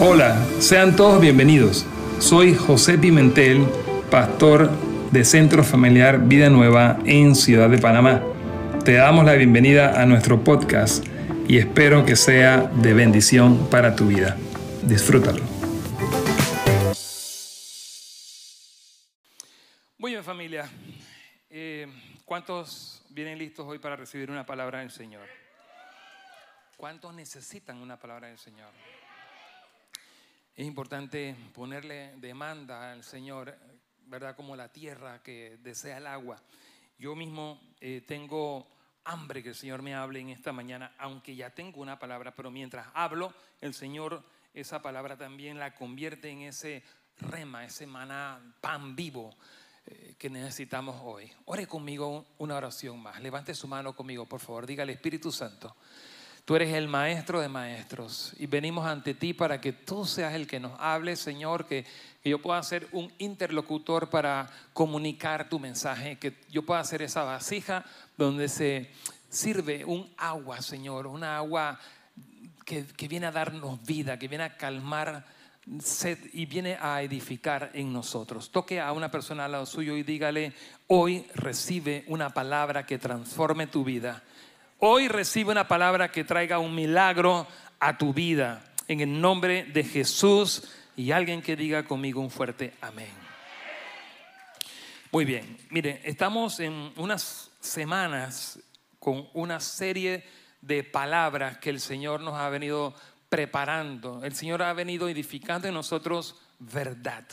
Hola, sean todos bienvenidos. Soy José Pimentel, pastor de Centro Familiar Vida Nueva en Ciudad de Panamá. Te damos la bienvenida a nuestro podcast y espero que sea de bendición para tu vida. Disfrútalo. Muy bien familia, eh, ¿cuántos vienen listos hoy para recibir una palabra del Señor? ¿Cuántos necesitan una palabra del Señor? Es importante ponerle demanda al Señor, ¿verdad? Como la tierra que desea el agua. Yo mismo eh, tengo hambre que el Señor me hable en esta mañana, aunque ya tengo una palabra, pero mientras hablo, el Señor esa palabra también la convierte en ese rema, ese maná, pan vivo eh, que necesitamos hoy. Ore conmigo una oración más. Levante su mano conmigo, por favor. Dígale, Espíritu Santo. Tú eres el maestro de maestros y venimos ante ti para que tú seas el que nos hable, Señor, que, yo pueda ser un interlocutor para comunicar tu mensaje, que yo pueda ser esa vasija donde se sirve un agua, Señor, una agua que, que viene a darnos vida, que viene a calmar sed y viene a edificar en nosotros. Toque a una persona al lado suyo y dígale, hoy recibe una palabra que transforme tu vida Hoy recibe una palabra que traiga un milagro a tu vida. En el nombre de Jesús y alguien que diga conmigo un fuerte amén. Muy bien, mire, estamos en unas semanas con una serie de palabras que el Señor nos ha venido preparando. El Señor ha venido edificando en nosotros verdad.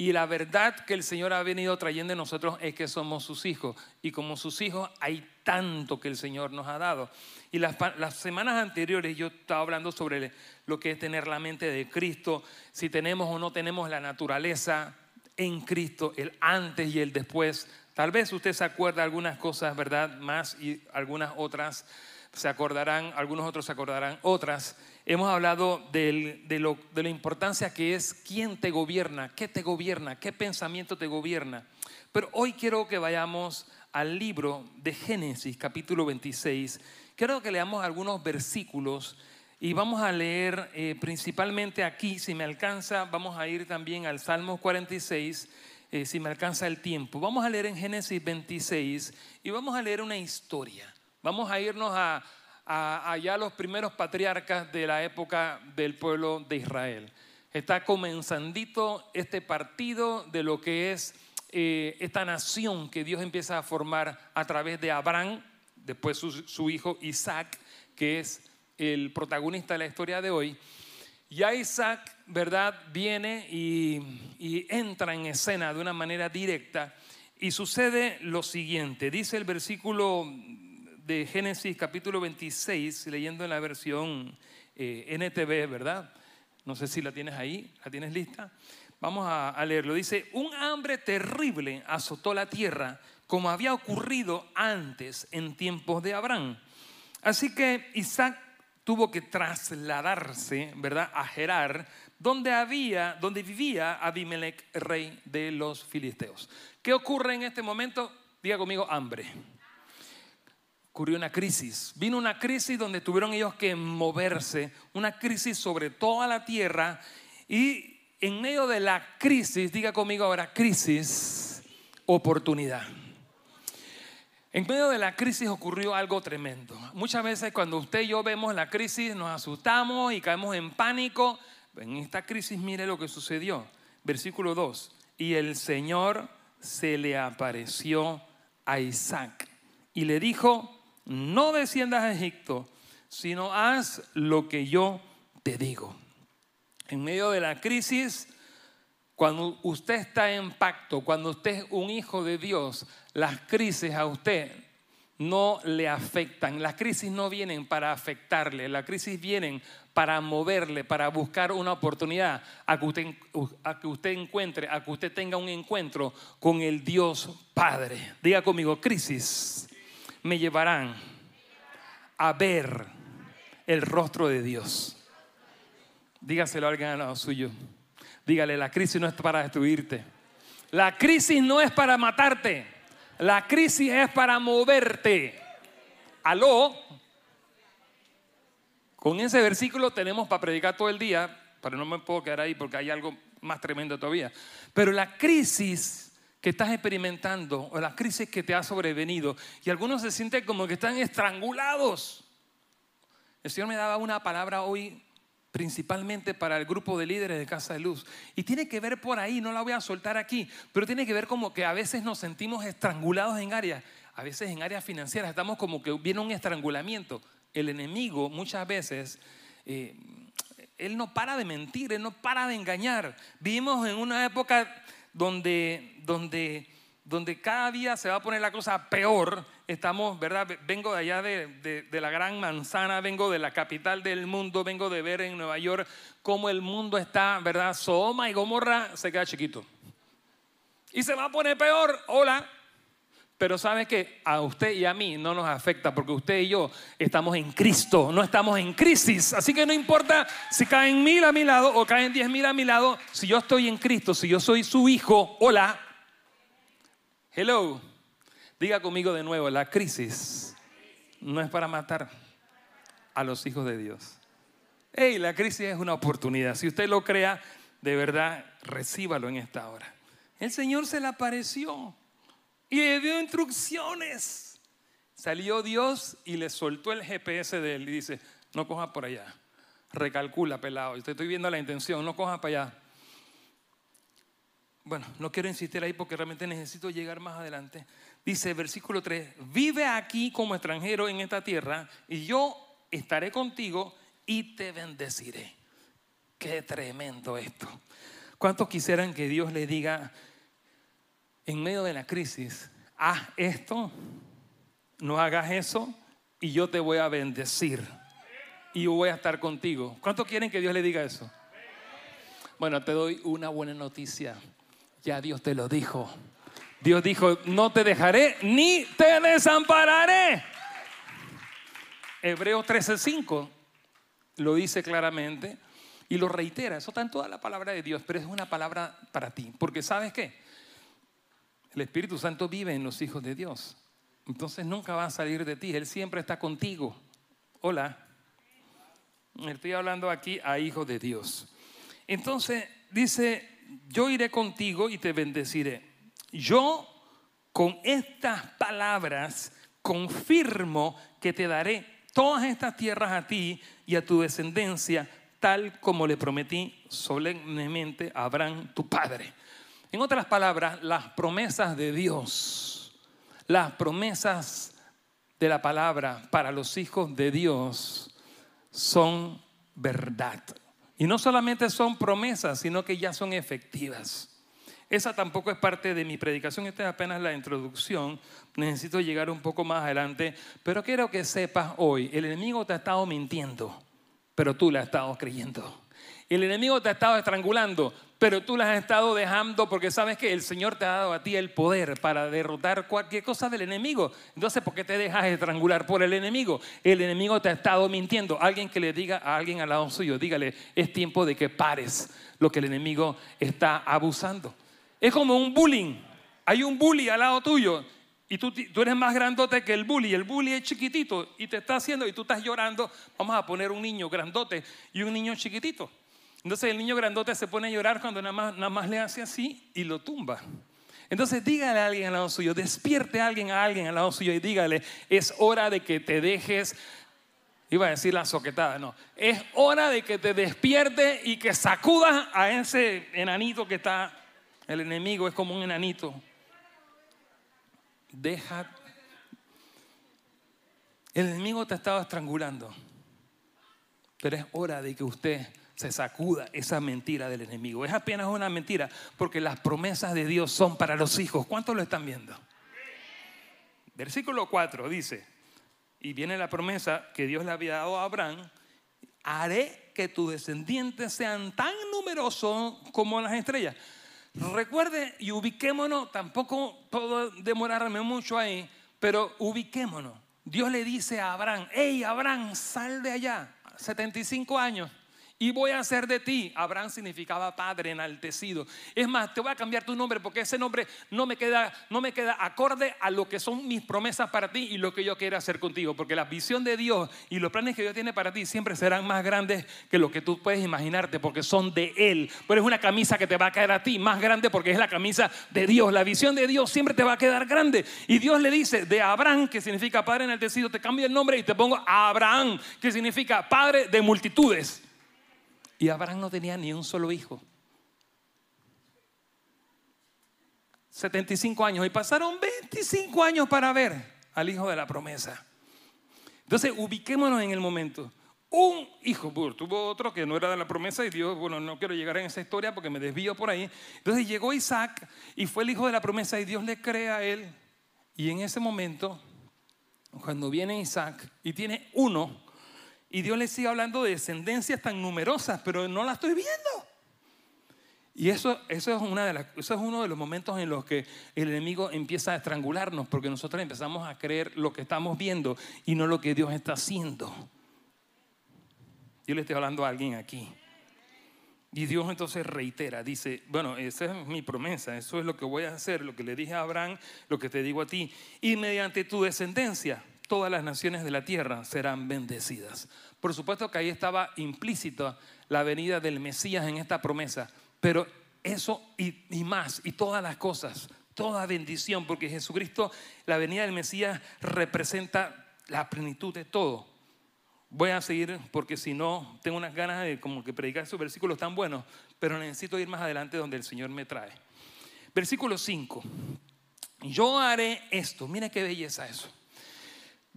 Y la verdad que el Señor ha venido trayendo en nosotros es que somos sus hijos. Y como sus hijos hay tanto que el Señor nos ha dado. Y las, semanas anteriores yo estaba hablando sobre lo que es tener la mente de Cristo, si tenemos o no tenemos la naturaleza en Cristo, el antes y el después. Tal vez usted se acuerda algunas cosas, ¿verdad? Más y algunas otras se acordarán, algunos otros se acordarán otras. Hemos hablado de, lo, de la importancia que es quién te gobierna, qué te gobierna, qué pensamiento te gobierna. Pero hoy quiero que vayamos al libro de Génesis capítulo 26. Quiero que leamos algunos versículos y vamos a leer eh, principalmente aquí, si me alcanza, vamos a ir también al Salmo 46, eh, si me alcanza el tiempo. Vamos a leer en Génesis 26 y vamos a leer una historia. Vamos a irnos a, allá los primeros patriarcas de la época del pueblo de Israel. Está comenzandito este partido de lo que es eh, esta nación que Dios empieza a formar a través de Abraham, después su, hijo Isaac, que es el protagonista de la historia de hoy. Ya Isaac, ¿verdad? Viene y, y entra en escena de una manera directa y sucede lo siguiente. Dice el versículo de Génesis capítulo 26, leyendo en la versión eh, NTV, ¿verdad? No sé si la tienes ahí, ¿la tienes lista? Vamos a, leerlo. Dice, un hambre terrible azotó la tierra como había ocurrido antes en tiempos de Abraham. Así que Isaac tuvo que trasladarse, ¿verdad?, a Gerar, donde había, donde vivía Abimelech, rey de los filisteos. ¿Qué ocurre en este momento? Diga conmigo, hambre ocurrió una crisis. Vino una crisis donde tuvieron ellos que moverse, una crisis sobre toda la tierra y en medio de la crisis, diga conmigo ahora, crisis, oportunidad. En medio de la crisis ocurrió algo tremendo. Muchas veces cuando usted y yo vemos la crisis nos asustamos y caemos en pánico. En esta crisis mire lo que sucedió. Versículo 2. Y el Señor se le apareció a Isaac y le dijo, no desciendas a Egipto, sino haz lo que yo te digo. En medio de la crisis, cuando usted está en pacto, cuando usted es un hijo de Dios, las crisis a usted no le afectan. Las crisis no vienen para afectarle, las crisis vienen para moverle, para buscar una oportunidad a que, usted, a que usted encuentre, a que usted tenga un encuentro con el Dios Padre. Diga conmigo, crisis me llevarán a ver el rostro de Dios. Dígaselo a alguien al lado suyo. Dígale, la crisis no es para destruirte. La crisis no es para matarte. La crisis es para moverte. Aló. Con ese versículo tenemos para predicar todo el día, pero no me puedo quedar ahí porque hay algo más tremendo todavía. Pero la crisis que estás experimentando o la crisis que te ha sobrevenido y algunos se sienten como que están estrangulados. El Señor me daba una palabra hoy principalmente para el grupo de líderes de Casa de Luz. Y tiene que ver por ahí, no la voy a soltar aquí, pero tiene que ver como que a veces nos sentimos estrangulados en áreas, a veces en áreas financieras, estamos como que viene un estrangulamiento. El enemigo muchas veces, eh, él no para de mentir, él no para de engañar. Vivimos en una época donde, donde, donde cada día se va a poner la cosa peor. Estamos, ¿verdad? Vengo de allá de, de, la gran manzana, vengo de la capital del mundo, vengo de ver en Nueva York cómo el mundo está, ¿verdad? Soma y Gomorra se queda chiquito. Y se va a poner peor. Hola, pero sabe que a usted y a mí no nos afecta porque usted y yo estamos en Cristo, no estamos en crisis. Así que no importa si caen mil a mi lado o caen diez mil a mi lado, si yo estoy en Cristo, si yo soy su hijo, hola. Hello. Diga conmigo de nuevo, la crisis no es para matar a los hijos de Dios. Hey, la crisis es una oportunidad. Si usted lo crea, de verdad, recíbalo en esta hora. El Señor se le apareció y le dio instrucciones. Salió Dios y le soltó el GPS de él y dice, no coja por allá, recalcula pelado, te estoy viendo la intención, no coja para allá. Bueno, no quiero insistir ahí porque realmente necesito llegar más adelante. Dice versículo 3, vive aquí como extranjero en esta tierra y yo estaré contigo y te bendeciré. Qué tremendo esto. ¿Cuántos quisieran que Dios le diga, en medio de la crisis, haz esto, no hagas eso y yo te voy a bendecir y yo voy a estar contigo. ¿Cuántos quieren que Dios le diga eso? Bueno, te doy una buena noticia. Ya Dios te lo dijo. Dios dijo, no te dejaré ni te desampararé. Hebreos 13:5 lo dice claramente y lo reitera. Eso está en toda la palabra de Dios, pero es una palabra para ti. Porque sabes qué? El Espíritu Santo vive en los hijos de Dios. Entonces nunca va a salir de ti. Él siempre está contigo. Hola. Estoy hablando aquí a hijos de Dios. Entonces dice, yo iré contigo y te bendeciré. Yo con estas palabras confirmo que te daré todas estas tierras a ti y a tu descendencia, tal como le prometí solemnemente a Abraham, tu padre. En otras palabras, las promesas de Dios, las promesas de la palabra para los hijos de Dios son verdad. Y no solamente son promesas, sino que ya son efectivas. Esa tampoco es parte de mi predicación, esta es apenas la introducción. Necesito llegar un poco más adelante, pero quiero que sepas hoy, el enemigo te ha estado mintiendo, pero tú le has estado creyendo. El enemigo te ha estado estrangulando, pero tú las has estado dejando porque sabes que el Señor te ha dado a ti el poder para derrotar cualquier cosa del enemigo. Entonces, ¿por qué te dejas estrangular por el enemigo? El enemigo te ha estado mintiendo. Alguien que le diga a alguien al lado suyo, dígale, es tiempo de que pares lo que el enemigo está abusando. Es como un bullying. Hay un bully al lado tuyo y tú, tú, eres más grandote que el bully, el bully es chiquitito y te está haciendo y tú estás llorando, vamos a poner un niño grandote y un niño chiquitito. Entonces el niño grandote se pone a llorar cuando nada más, nada más le hace así y lo tumba. Entonces dígale a alguien al lado suyo, despierte a alguien a alguien al lado suyo y dígale, es hora de que te dejes, iba a decir la soquetada, no, es hora de que te despierte y que sacudas a ese enanito que está, el enemigo es como un enanito. Deja, el enemigo te estaba estrangulando, pero es hora de que usted se sacuda esa mentira del enemigo. Es apenas una mentira porque las promesas de Dios son para los hijos. ¿Cuántos lo están viendo? Versículo 4 dice, y viene la promesa que Dios le había dado a Abraham, haré que tus descendientes sean tan numerosos como las estrellas. Recuerde y ubiquémonos, tampoco puedo demorarme mucho ahí, pero ubiquémonos. Dios le dice a Abraham, hey Abraham, sal de allá, 75 años, y voy a hacer de ti. Abraham significaba padre enaltecido. Es más, te voy a cambiar tu nombre porque ese nombre no me queda, no me queda acorde a lo que son mis promesas para ti y lo que yo quiero hacer contigo. Porque la visión de Dios y los planes que Dios tiene para ti siempre serán más grandes que lo que tú puedes imaginarte porque son de Él. Pero es una camisa que te va a caer a ti más grande porque es la camisa de Dios. La visión de Dios siempre te va a quedar grande. Y Dios le dice de Abraham, que significa padre enaltecido, te cambio el nombre y te pongo Abraham, que significa padre de multitudes. Y Abraham no tenía ni un solo hijo. 75 años. Y pasaron 25 años para ver al hijo de la promesa. Entonces, ubiquémonos en el momento. Un hijo, tuvo otro que no era de la promesa y Dios, bueno, no quiero llegar en esa historia porque me desvío por ahí. Entonces llegó Isaac y fue el hijo de la promesa y Dios le cree a él. Y en ese momento, cuando viene Isaac y tiene uno, y Dios le sigue hablando de descendencias tan numerosas, pero no la estoy viendo. Y eso, eso, es una de las, eso es uno de los momentos en los que el enemigo empieza a estrangularnos, porque nosotros empezamos a creer lo que estamos viendo y no lo que Dios está haciendo. Yo le estoy hablando a alguien aquí. Y Dios entonces reitera, dice, bueno, esa es mi promesa, eso es lo que voy a hacer, lo que le dije a Abraham, lo que te digo a ti. Y mediante tu descendencia, todas las naciones de la tierra serán bendecidas. Por supuesto que ahí estaba implícita la venida del Mesías en esta promesa, pero eso y, más, y todas las cosas, toda bendición, porque Jesucristo, la venida del Mesías representa la plenitud de todo. Voy a seguir porque si no, tengo unas ganas de como que predicar esos versículos tan buenos, pero necesito ir más adelante donde el Señor me trae. Versículo 5. Yo haré esto. Mira qué belleza eso.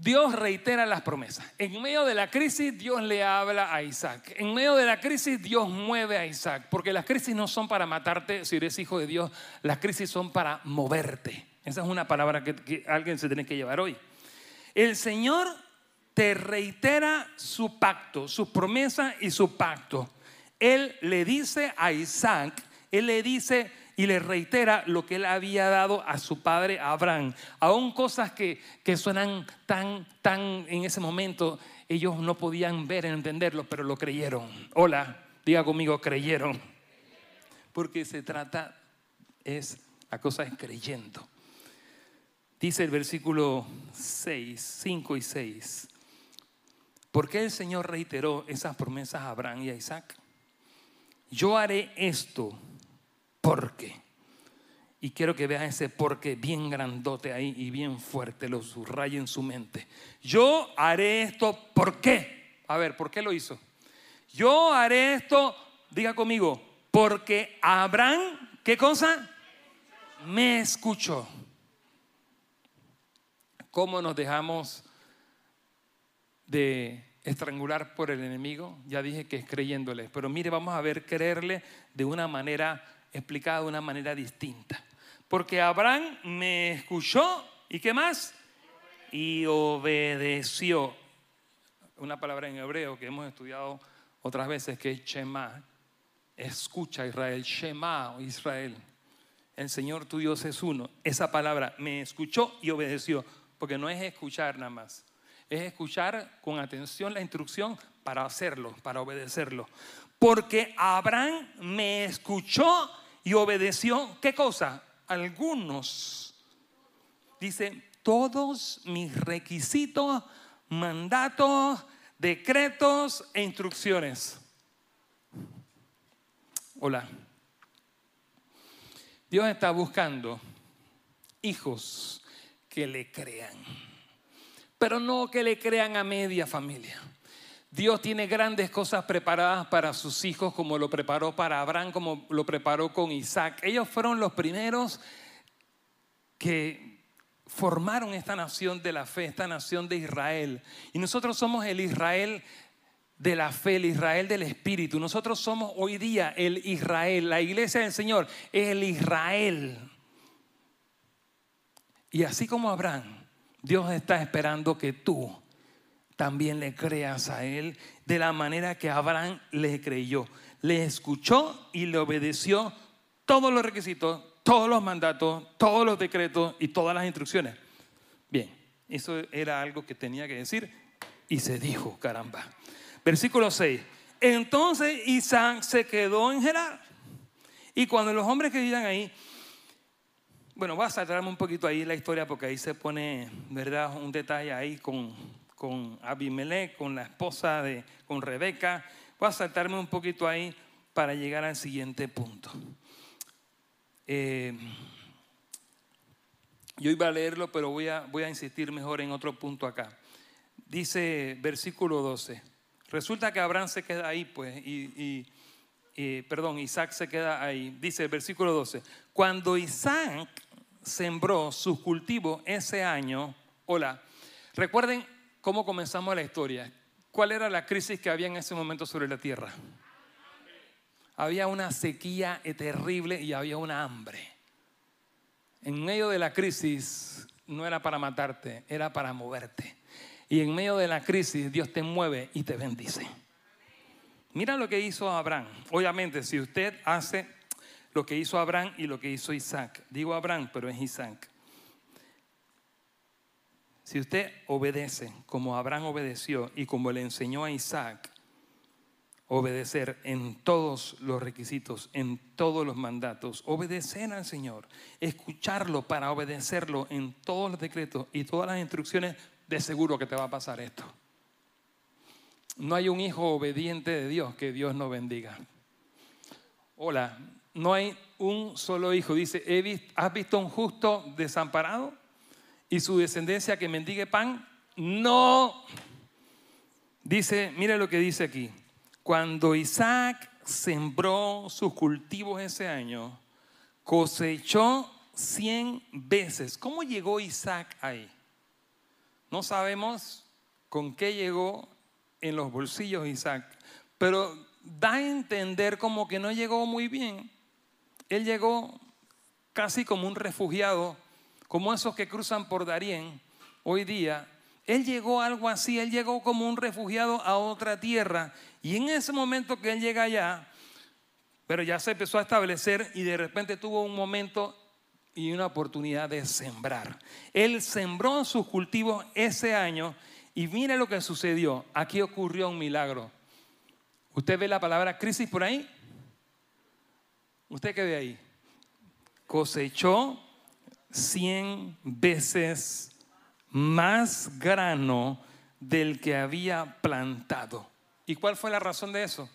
Dios reitera las promesas. En medio de la crisis, Dios le habla a Isaac. En medio de la crisis, Dios mueve a Isaac. Porque las crisis no son para matarte si eres hijo de Dios. Las crisis son para moverte. Esa es una palabra que, alguien se tiene que llevar hoy. El Señor te reitera su pacto, su promesa y su pacto. Él le dice a Isaac, Él le dice, y le reitera lo que él había dado a su padre Abraham. Aún cosas que, que suenan tan, tan en ese momento, ellos no podían ver, entenderlo, pero lo creyeron. Hola, diga conmigo, creyeron. Porque se trata, es, la cosa es creyendo. Dice el versículo 6, 5 y 6. ¿Por qué el Señor reiteró esas promesas a Abraham y a Isaac? Yo haré esto porque. Y quiero que vean ese porque bien grandote ahí y bien fuerte, lo subraya en su mente. Yo haré esto, ¿por qué? A ver, ¿por qué lo hizo? Yo haré esto, diga conmigo, porque Abraham, ¿qué cosa? Me escuchó. ¿Cómo nos dejamos de estrangular por el enemigo? Ya dije que es creyéndole, pero mire, vamos a ver creerle de una manera explicada de una manera distinta. Porque Abraham me escuchó y qué más? Y obedeció. Una palabra en hebreo que hemos estudiado otras veces que es Shema. Escucha Israel, Shema Israel. El Señor tu Dios es uno. Esa palabra me escuchó y obedeció. Porque no es escuchar nada más. Es escuchar con atención la instrucción para hacerlo, para obedecerlo. Porque Abraham me escuchó y obedeció, ¿qué cosa? Algunos. Dice, todos mis requisitos, mandatos, decretos e instrucciones. Hola. Dios está buscando hijos que le crean, pero no que le crean a media familia. Dios tiene grandes cosas preparadas para sus hijos, como lo preparó para Abraham, como lo preparó con Isaac. Ellos fueron los primeros que formaron esta nación de la fe, esta nación de Israel. Y nosotros somos el Israel de la fe, el Israel del Espíritu. Nosotros somos hoy día el Israel. La iglesia del Señor es el Israel. Y así como Abraham, Dios está esperando que tú también le creas a Él de la manera que Abraham le creyó. Le escuchó y le obedeció todos los requisitos, todos los mandatos, todos los decretos y todas las instrucciones. Bien, eso era algo que tenía que decir y se dijo, caramba. Versículo 6. Entonces Isaac se quedó en Gerar. Y cuando los hombres que vivían ahí, bueno, voy a saltarme un poquito ahí la historia porque ahí se pone, ¿verdad? Un detalle ahí con, con Abimelech, con la esposa de, con Rebeca. Voy a saltarme un poquito ahí para llegar al siguiente punto. Eh, yo iba a leerlo, pero voy a, voy a insistir mejor en otro punto acá. Dice versículo 12. Resulta que Abraham se queda ahí, pues, y, perdón, Isaac se queda ahí. Dice el versículo 12. Cuando Isaac sembró sus cultivos ese año, hola, recuerden cómo comenzamos la historia. ¿Cuál era la crisis que había en ese momento sobre la tierra? Había una sequía terrible y había una hambre. En medio de la crisis no era para matarte, era para moverte. Y en medio de la crisis Dios te mueve y te bendice. Mira lo que hizo Abraham. Obviamente, si usted hace lo que hizo Abraham y lo que hizo Isaac, digo Abraham, pero es Isaac. Si usted obedece como Abraham obedeció y como le enseñó a Isaac, obedecer en todos los requisitos, en todos los mandatos, obedecer al Señor, escucharlo para obedecerlo en todos los decretos y todas las instrucciones, de seguro que te va a pasar esto. No hay un hijo obediente de Dios que Dios no bendiga. Hola, no hay un solo hijo. Dice, ¿has visto un justo desamparado? Y su descendencia que mendigue pan? No. Dice, mire lo que dice aquí. Cuando Isaac sembró sus cultivos ese año, cosechó cien veces. ¿Cómo llegó Isaac ahí? No sabemos con qué llegó en los bolsillos Isaac, pero da a entender como que no llegó muy bien. Él llegó casi como un refugiado como esos que cruzan por Darién hoy día, él llegó algo así, él llegó como un refugiado a otra tierra y en ese momento que él llega allá, pero ya se empezó a establecer y de repente tuvo un momento y una oportunidad de sembrar. Él sembró sus cultivos ese año y mire lo que sucedió. Aquí ocurrió un milagro. ¿Usted ve la palabra crisis por ahí? ¿Usted qué ve ahí? Cosechó cien veces más grano del que había plantado. ¿Y cuál fue la razón de eso?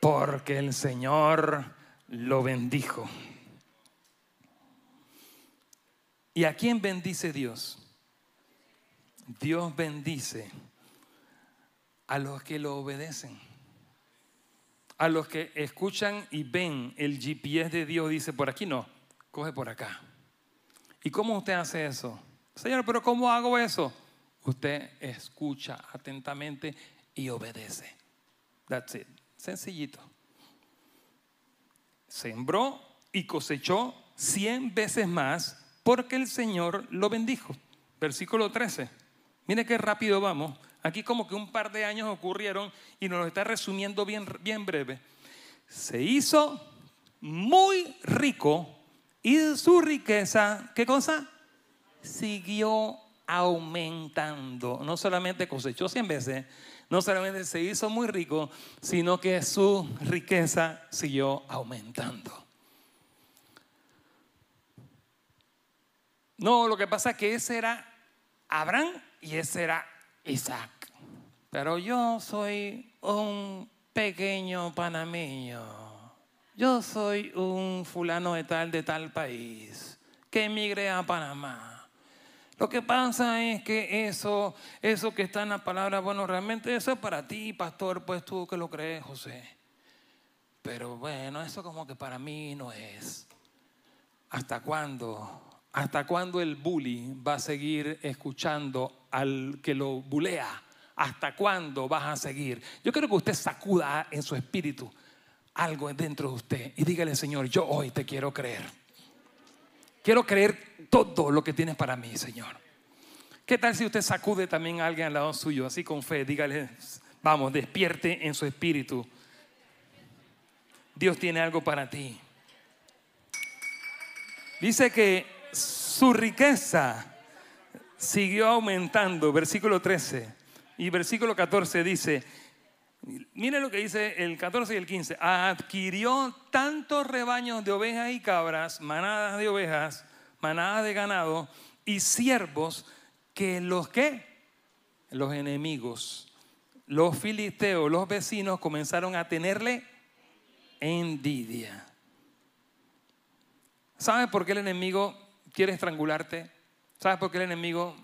Porque el Señor lo bendijo. ¿Y a quién bendice Dios? Dios bendice a los que lo obedecen. A los que escuchan y ven el GPS de Dios, dice por aquí no, coge por acá. ¿Y cómo usted hace eso? Señor, pero ¿cómo hago eso? Usted escucha atentamente y obedece. That's it. Sencillito. Sembró y cosechó cien veces más porque el Señor lo bendijo. Versículo 13. Mire qué rápido vamos. Aquí como que un par de años ocurrieron y nos lo está resumiendo bien, bien breve. Se hizo muy rico y su riqueza, ¿qué cosa? Siguió aumentando. No solamente cosechó 100 veces, no solamente se hizo muy rico, sino que su riqueza siguió aumentando. No, lo que pasa es que ese era Abraham y ese era Isaac. Pero yo soy un pequeño panameño yo soy un fulano de tal, de tal país, que emigré a Panamá. Lo que pasa es que eso, eso que está en la palabra, bueno, realmente eso es para ti, pastor, pues tú que lo crees, José. Pero bueno, eso como que para mí no es. ¿Hasta cuándo? ¿Hasta cuándo el bully va a seguir escuchando al que lo bulea? ¿Hasta cuándo vas a seguir? Yo quiero que usted sacuda en su espíritu algo dentro de usted y dígale, Señor, yo hoy te quiero creer. Quiero creer todo lo que tienes para mí, Señor. ¿Qué tal si usted sacude también a alguien al lado suyo, así con fe? Dígale, vamos, despierte en su espíritu. Dios tiene algo para ti. Dice que su riqueza siguió aumentando, versículo 13. Y versículo 14 dice, Mire lo que dice el 14 y el 15. Adquirió tantos rebaños de ovejas y cabras, manadas de ovejas, manadas de ganado y siervos que los que los enemigos, los filisteos, los vecinos comenzaron a tenerle envidia. ¿Sabes por qué el enemigo quiere estrangularte? ¿Sabes por qué el enemigo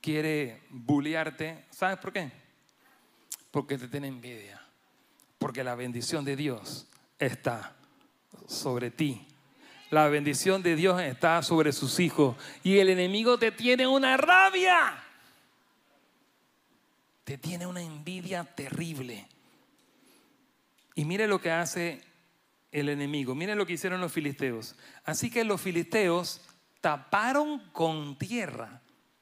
quiere bullearte? ¿Sabes por qué? Porque te tiene envidia. Porque la bendición de Dios está sobre ti. La bendición de Dios está sobre sus hijos. Y el enemigo te tiene una rabia. Te tiene una envidia terrible. Y mire lo que hace el enemigo. Mire lo que hicieron los filisteos. Así que los filisteos taparon con tierra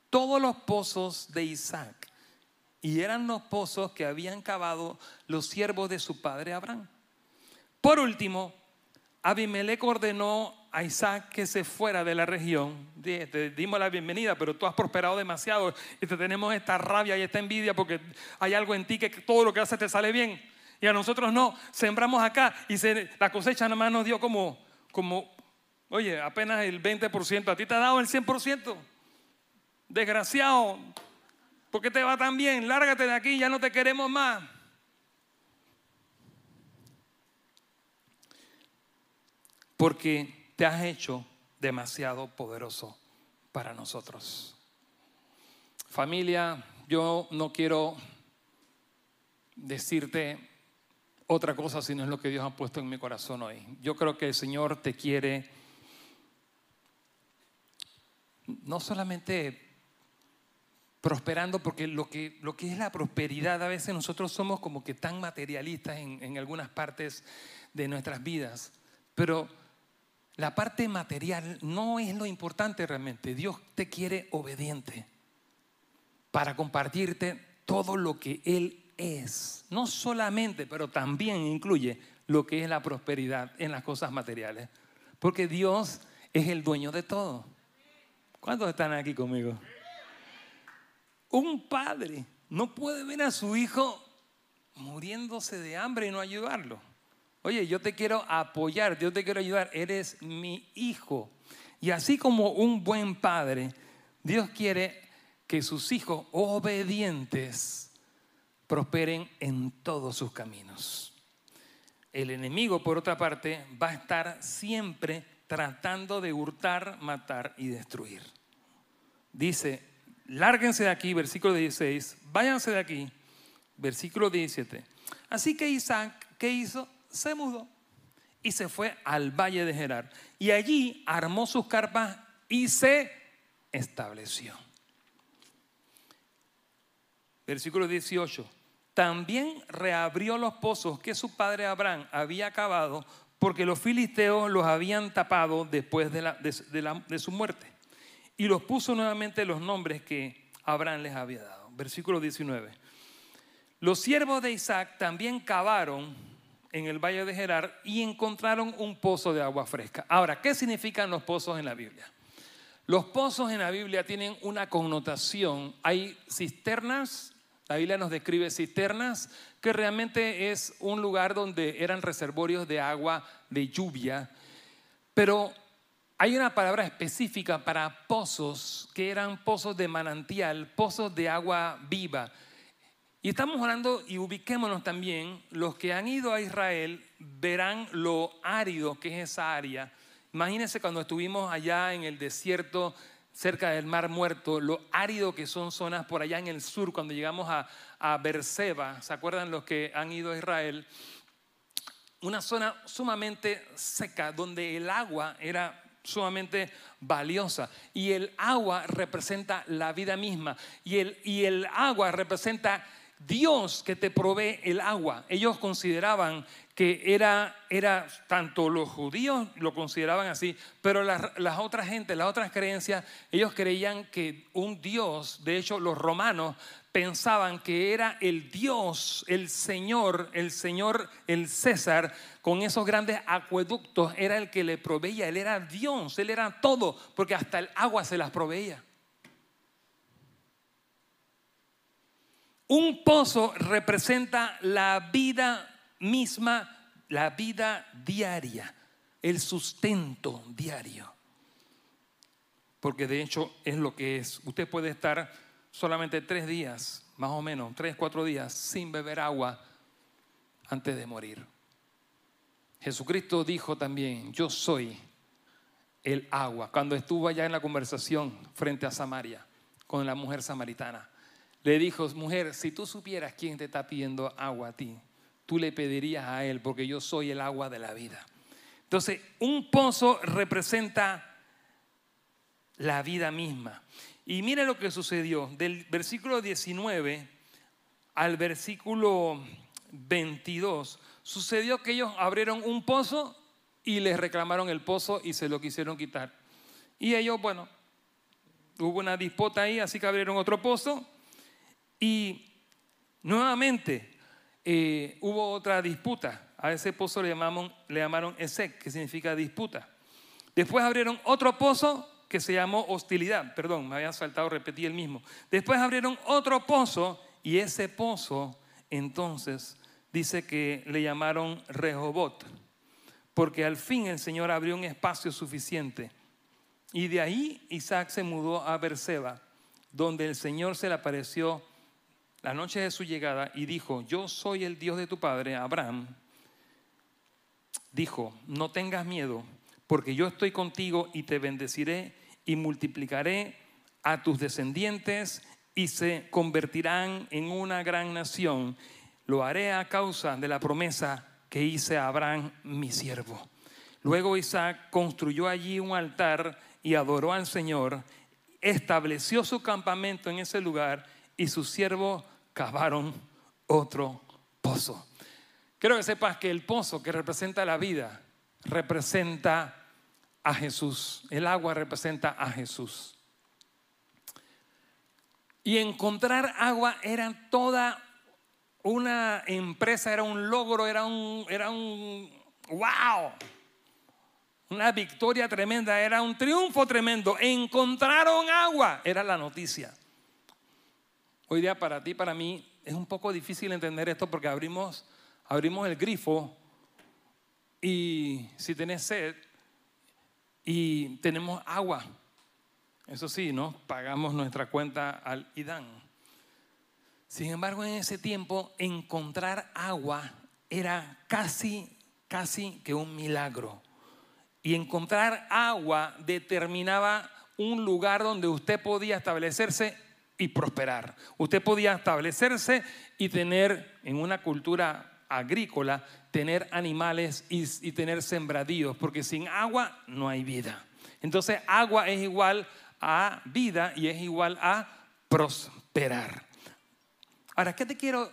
todos los pozos de Isaac. Y eran los pozos que habían cavado los siervos de su padre Abraham. Por último, Abimelech ordenó a Isaac que se fuera de la región. Te dimos la bienvenida, pero tú has prosperado demasiado y te tenemos esta rabia y esta envidia porque hay algo en ti que todo lo que haces te sale bien. Y a nosotros no, sembramos acá y la cosecha nada más nos dio como, como, oye, apenas el 20%, a ti te ha dado el 100%. Desgraciado, ¿por qué te va tan bien? Lárgate de aquí, ya no te queremos más. Porque te has hecho demasiado poderoso para nosotros. Familia, yo no quiero decirte otra cosa si no es lo que Dios ha puesto en mi corazón hoy. Yo creo que el Señor te quiere no solamente prosperando, porque lo que, lo que es la prosperidad, a veces nosotros somos como que tan materialistas en, en algunas partes de nuestras vidas, pero la parte material no es lo importante realmente. Dios te quiere obediente para compartirte todo lo que Él es, no solamente, pero también incluye lo que es la prosperidad en las cosas materiales. Porque Dios es el dueño de todo. ¿Cuántos están aquí conmigo? Un padre no puede ver a su hijo muriéndose de hambre y no ayudarlo. Oye, yo te quiero apoyar, yo te quiero ayudar, eres mi hijo. Y así como un buen padre, Dios quiere que sus hijos obedientes prosperen en todos sus caminos. El enemigo, por otra parte, va a estar siempre tratando de hurtar, matar y destruir. Dice, lárguense de aquí, versículo 16, váyanse de aquí, versículo 17. Así que Isaac, ¿qué hizo? Se mudó y se fue al valle de Gerar. Y allí armó sus carpas y se estableció. Versículo 18 también reabrió los pozos que su padre Abraham había acabado porque los filisteos los habían tapado después de, su muerte. Y los puso nuevamente los nombres que Abraham les había dado. Versículo 19. Los siervos de Isaac también cavaron en el valle de Gerar y encontraron un pozo de agua fresca. Ahora, ¿qué significan los pozos en la Biblia? Los pozos en la Biblia tienen una connotación. Hay cisternas la Biblia nos describe cisternas, que realmente es un lugar donde eran reservorios de agua de lluvia, pero hay una palabra específica para pozos, que eran pozos de manantial, pozos de agua viva. Y estamos hablando, y ubiquémonos también, los que han ido a Israel verán lo árido que es esa área. Imagínense cuando estuvimos allá en el desierto cerca del Mar Muerto, lo árido que son zonas por allá en el sur, cuando llegamos a, a Berseba, ¿se acuerdan los que han ido a Israel? Una zona sumamente seca, donde el agua era sumamente valiosa. Y el agua representa la vida misma. Y el, y el agua representa Dios que te provee el agua. Ellos consideraban que era, era tanto los judíos lo consideraban así, pero las, otras gentes, las otras creencias, ellos creían que un Dios, de hecho los romanos pensaban que era el Dios, el Señor, el Señor, el César, con esos grandes acueductos, era el que le proveía, él era Dios, él era todo, porque hasta el agua se las proveía. Un pozo representa la vida misma, la vida diaria, el sustento diario. Porque de hecho es lo que es. Usted puede estar solamente tres días, más o menos, tres, cuatro días, sin beber agua antes de morir. Jesucristo dijo también, yo soy el agua. Cuando estuvo allá en la conversación frente a Samaria con la mujer samaritana, le dijo, mujer, si tú supieras quién te está pidiendo agua a ti, tú le pedirías a él, porque yo soy el agua de la vida. Entonces, un pozo representa la vida misma. Y mire lo que sucedió. Del versículo 19 al versículo 22, sucedió que ellos abrieron un pozo y les reclamaron el pozo y se lo quisieron quitar. Y ellos, bueno, hubo una disputa ahí, así que abrieron otro pozo y nuevamente eh, hubo otra disputa. A ese pozo le, llamaron, Esec, que significa disputa. Después abrieron otro pozo que se llamó hostilidad. Perdón, me había saltado, repetí el mismo. Después abrieron otro pozo y ese pozo entonces dice que le llamaron Rehobot, porque al fin el Señor abrió un espacio suficiente. Y de ahí Isaac se mudó a Berseba, donde el Señor se le apareció la noche de su llegada y dijo, yo soy el Dios de tu padre, Abraham. Dijo, no tengas miedo, porque yo estoy contigo y te bendeciré y multiplicaré a tus descendientes y se convertirán en una gran nación. Lo haré a causa de la promesa que hice a Abraham, mi siervo. Luego Isaac construyó allí un altar y adoró al Señor, estableció su campamento en ese lugar y sus siervos cavaron otro pozo. Quiero que sepas que el pozo que representa la vida representa a Jesús. El agua representa a Jesús. Y encontrar agua era toda una empresa, era un logro, era un, era un, wow, una victoria tremenda, era un triunfo tremendo. Encontraron agua, era la noticia. Hoy día para ti, para mí, es un poco difícil entender esto porque abrimos, abrimos el grifo y si tenés sed, y tenemos agua. Eso sí, ¿no? Pagamos nuestra cuenta al IDAN. Sin embargo, en ese tiempo encontrar agua era casi, casi que un milagro. Y encontrar agua determinaba un lugar donde usted podía establecerse y prosperar. Usted podía establecerse y tener en una cultura agrícola tener animales y, tener sembradíos, porque sin agua no hay vida. Entonces agua es igual a vida y es igual a prosperar. Ahora, ¿qué te quiero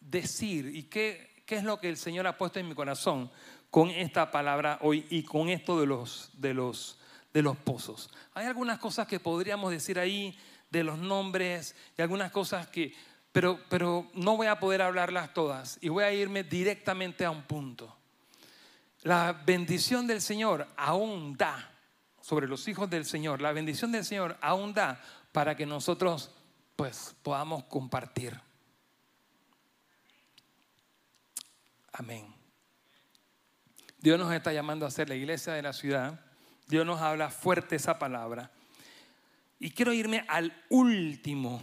decir y qué, qué es lo que el Señor ha puesto en mi corazón con esta palabra hoy y con esto de los, de los, de los pozos? Hay algunas cosas que podríamos decir ahí de los nombres y algunas cosas que pero, pero no voy a poder hablarlas todas y voy a irme directamente a un punto. La bendición del Señor aún da sobre los hijos del Señor. La bendición del Señor aún da para que nosotros pues podamos compartir. Amén. Dios nos está llamando a ser la iglesia de la ciudad. Dios nos habla fuerte esa palabra. Y quiero irme al último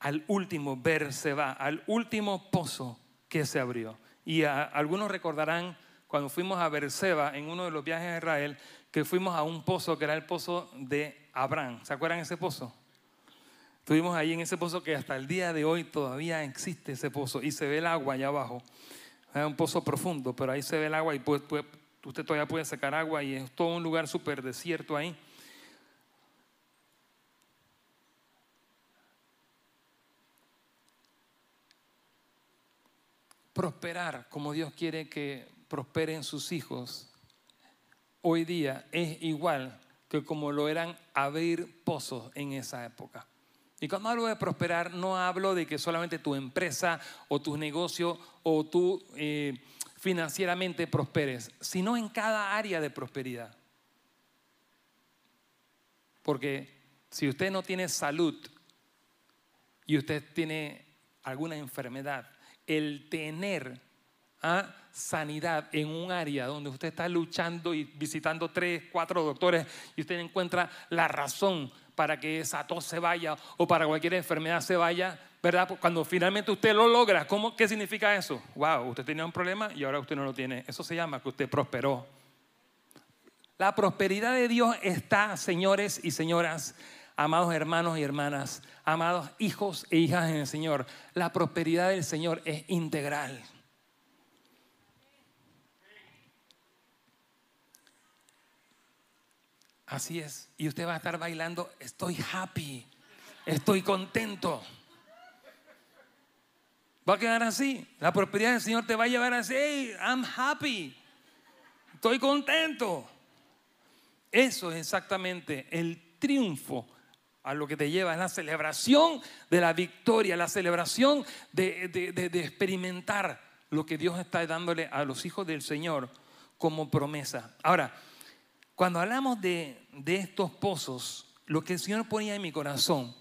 al último va al último pozo que se abrió. Y algunos recordarán cuando fuimos a Berseba en uno de los viajes a Israel, que fuimos a un pozo que era el pozo de Abraham. ¿Se acuerdan ese pozo? Estuvimos ahí en ese pozo que hasta el día de hoy todavía existe ese pozo y se ve el agua allá abajo. Es un pozo profundo, pero ahí se ve el agua y usted todavía puede sacar agua y es todo un lugar súper desierto ahí. Prosperar como Dios quiere que prosperen sus hijos, hoy día es igual que como lo eran abrir pozos en esa época. Y cuando hablo de prosperar, no hablo de que solamente tu empresa o tu negocio o tú eh, financieramente prosperes, sino en cada área de prosperidad. Porque si usted no tiene salud y usted tiene alguna enfermedad, el tener ¿ah? sanidad en un área donde usted está luchando y visitando tres, cuatro doctores y usted encuentra la razón para que esa tos se vaya o para cualquier enfermedad se vaya, ¿verdad? Pues cuando finalmente usted lo logra, ¿cómo, ¿qué significa eso? Wow, usted tenía un problema y ahora usted no lo tiene. Eso se llama que usted prosperó. La prosperidad de Dios está, señores y señoras, amados hermanos y hermanas, amados hijos e hijas en el Señor. La prosperidad del Señor es integral. Así es. Y usted va a estar bailando, estoy happy, estoy contento. Va a quedar así. La prosperidad del Señor te va a llevar así, hey, I'm happy, estoy contento. Eso es exactamente el triunfo a lo que te lleva, es la celebración de la victoria, la celebración de, de experimentar lo que Dios está dándole a los hijos del Señor como promesa. Ahora, cuando hablamos de, estos pozos, lo que el Señor ponía en mi corazón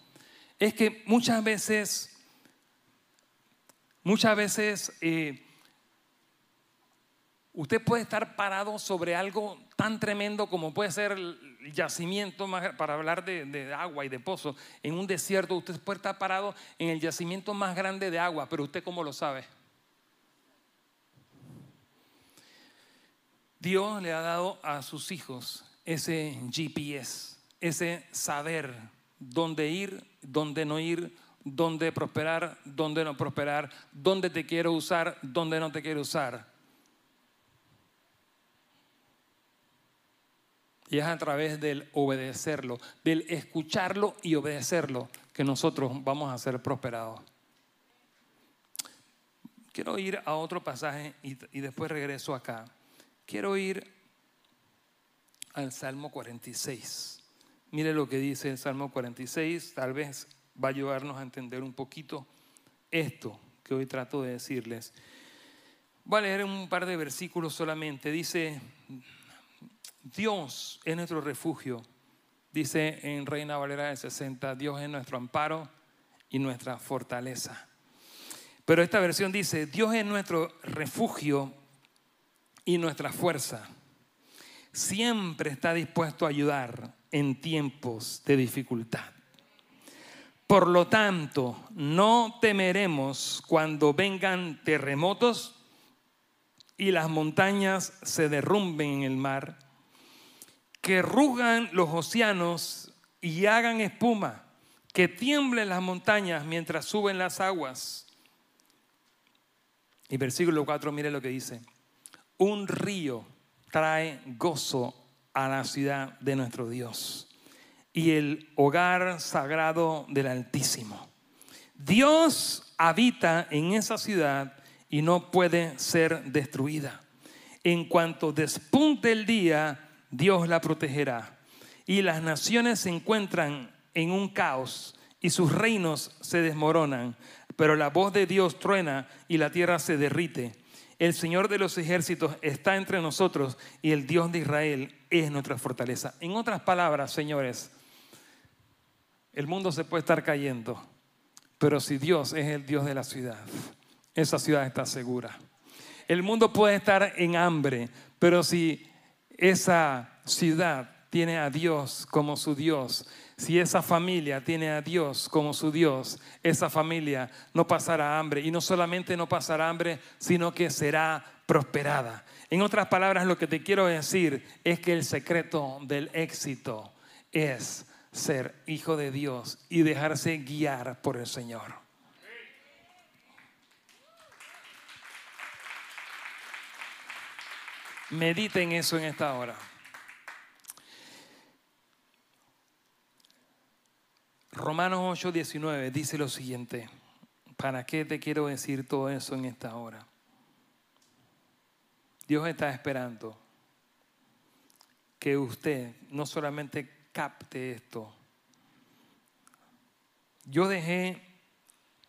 es que muchas veces, muchas veces eh, usted puede estar parado sobre algo tan tremendo como puede ser yacimiento, para hablar de, agua y de pozo, en un desierto, usted puede estar parado en el yacimiento más grande de agua, pero usted cómo lo sabe. Dios le ha dado a sus hijos ese GPS, ese saber dónde ir, dónde no ir, dónde prosperar, dónde no prosperar, dónde te quiero usar, dónde no te quiero usar. Y es a través del obedecerlo, del escucharlo y obedecerlo, que nosotros vamos a ser prosperados. Quiero ir a otro pasaje y, después regreso acá Quiero ir al Salmo 46. Mire lo que dice el Salmo 46, tal vez va a ayudarnos a entender un poquito esto que hoy trato de decirles. Voy a leer un par de versículos solamente. Dice, Dios es nuestro refugio. Dice en Reina Valera de 60, Dios es nuestro amparo y nuestra fortaleza. Pero esta versión dice, Dios es nuestro refugio y nuestra fuerza. Siempre está dispuesto a ayudar en tiempos de dificultad. Por lo tanto, no temeremos cuando vengan terremotos y las montañas se derrumben en el mar, que rugan los océanos y hagan espuma, que tiemblen las montañas mientras suben las aguas. Y versículo 4, mire lo que dice. Un río trae gozo a la ciudad de nuestro Dios y el hogar sagrado del Altísimo. Dios habita en esa ciudad y no puede ser destruida. En cuanto despunte el día, Dios la protegerá. Y las naciones se encuentran en un caos y sus reinos se desmoronan, pero la voz de Dios truena y la tierra se derrite. El Señor de los ejércitos está entre nosotros y el Dios de Israel es nuestra fortaleza. En otras palabras, señores, el mundo se puede estar cayendo, pero si Dios es el Dios de la ciudad, esa ciudad está segura. El mundo puede estar en hambre, pero si esa ciudad tiene a Dios como su Dios, si esa familia tiene a Dios como su Dios, esa familia no pasará hambre. Y no solamente no pasará hambre, sino que será prosperada. En otras palabras, lo que te quiero decir es que el secreto del éxito es ser hijo de Dios y dejarse guiar por el Señor. Mediten eso en esta hora. Romanos 8, 19 dice lo siguiente. ¿Para qué te quiero decir todo eso en esta hora? Dios está esperando que usted no solamente capte esto. Yo dejé,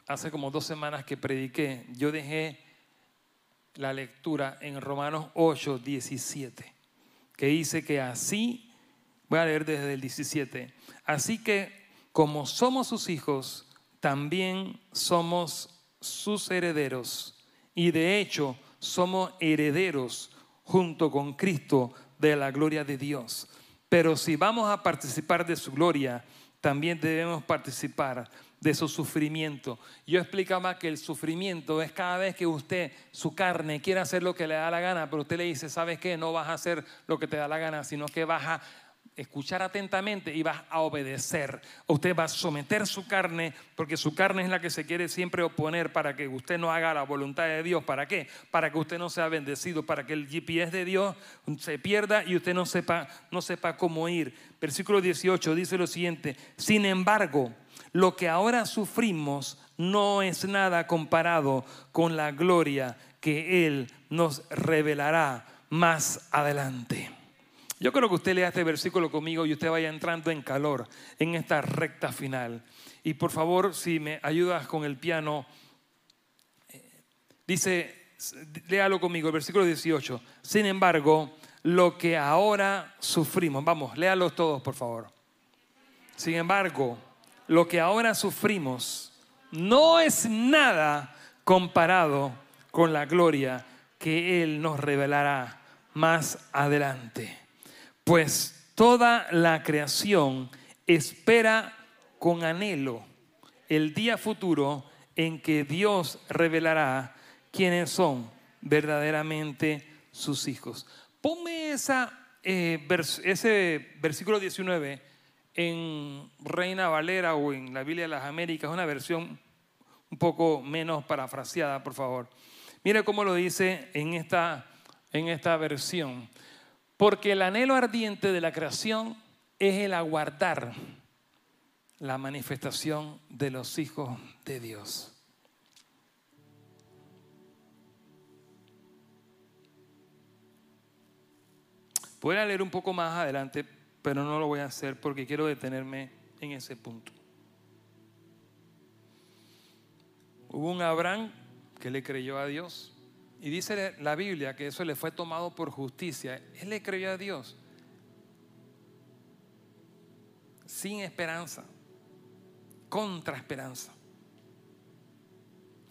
hace como dos semanas que prediqué, yo dejé la lectura en Romanos 8, 17, que dice que así, voy a leer desde el 17, así que como somos sus hijos, también somos sus herederos y de hecho somos herederos junto con Cristo de la gloria de Dios. Pero si vamos a participar de su gloria, también debemos participar de su sufrimiento. Yo explicaba que el sufrimiento es cada vez que usted, su carne, quiere hacer lo que le da la gana, pero usted le dice, ¿sabes qué? No vas a hacer lo que te da la gana, sino que vas a escuchar atentamente y vas a obedecer. Usted va a someter su carne, porque su carne es la que se quiere siempre oponer para que usted no haga la voluntad de Dios. ¿Para qué? Para que usted no sea bendecido, para que el GPS de Dios se pierda y usted no sepa, no sepa cómo ir. Versículo 18 dice lo siguiente, sin embargo, lo que ahora sufrimos no es nada comparado con la gloria que Él nos revelará más adelante. Yo creo que usted lea este versículo conmigo y usted vaya entrando en calor en esta recta final. Y por favor, si me ayudas con el piano, eh, dice, léalo conmigo, el versículo 18. Sin embargo, lo que ahora sufrimos, vamos, léalos todos, por favor. Sin embargo, lo que ahora sufrimos no es nada comparado con la gloria que Él nos revelará más adelante pues toda la creación espera con anhelo el día futuro en que Dios revelará quiénes son verdaderamente sus hijos. Ponme eh, ese versículo 19 en Reina Valera o en la Biblia de las Américas, una versión un poco menos parafraseada, por favor. Mire cómo lo dice en esta, en esta versión. Porque el anhelo ardiente de la creación es el aguardar la manifestación de los hijos de Dios. Voy a leer un poco más adelante, pero no lo voy a hacer porque quiero detenerme en ese punto. Hubo un Abraham que le creyó a Dios y dice la Biblia que eso le fue tomado por justicia. Él le creyó a Dios sin esperanza, contra esperanza.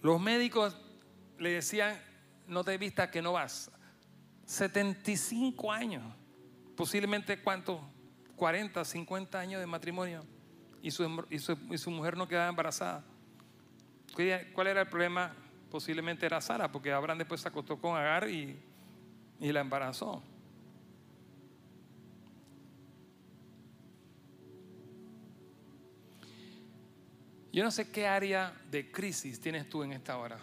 Los médicos le decían, no te vistas que no vas. 75 años, posiblemente cuántos, 40, 50 años de matrimonio y su, y su, y su mujer no quedaba embarazada. ¿Cuál era el problema? Posiblemente era Sara, porque Abraham después se acostó con Agar y, y la embarazó. Yo no sé qué área de crisis tienes tú en esta hora,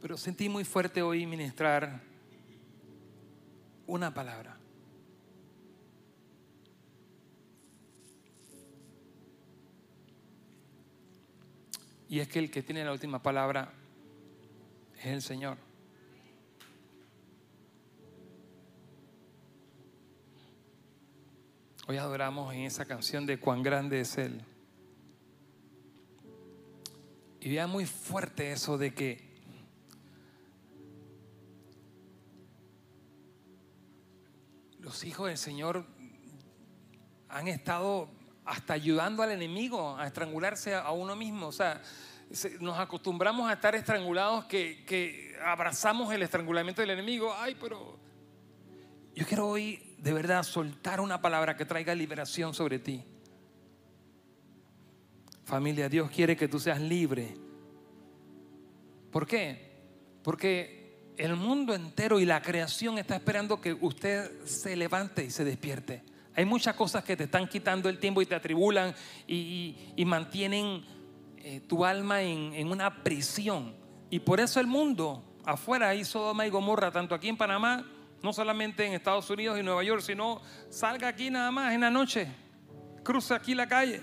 pero sentí muy fuerte hoy ministrar una palabra. Y es que el que tiene la última palabra es el Señor. Hoy adoramos en esa canción de cuán grande es Él. Y vea muy fuerte eso de que los hijos del Señor han estado hasta ayudando al enemigo a estrangularse a uno mismo. O sea, nos acostumbramos a estar estrangulados que, abrazamos el estrangulamiento del enemigo. Ay, pero yo quiero hoy de verdad soltar una palabra que traiga liberación sobre ti. Familia, Dios quiere que tú seas libre. ¿Por qué? Porque el mundo entero y la creación está esperando que usted se levante y se despierte. Hay muchas cosas que te están quitando el tiempo y te atribulan y, mantienen eh, tu alma en, una prisión. Y por eso el mundo afuera hizo Sodoma y Gomorra, tanto aquí en Panamá, no solamente en Estados Unidos y Nueva York, sino salga aquí nada más en la noche, cruza aquí la calle.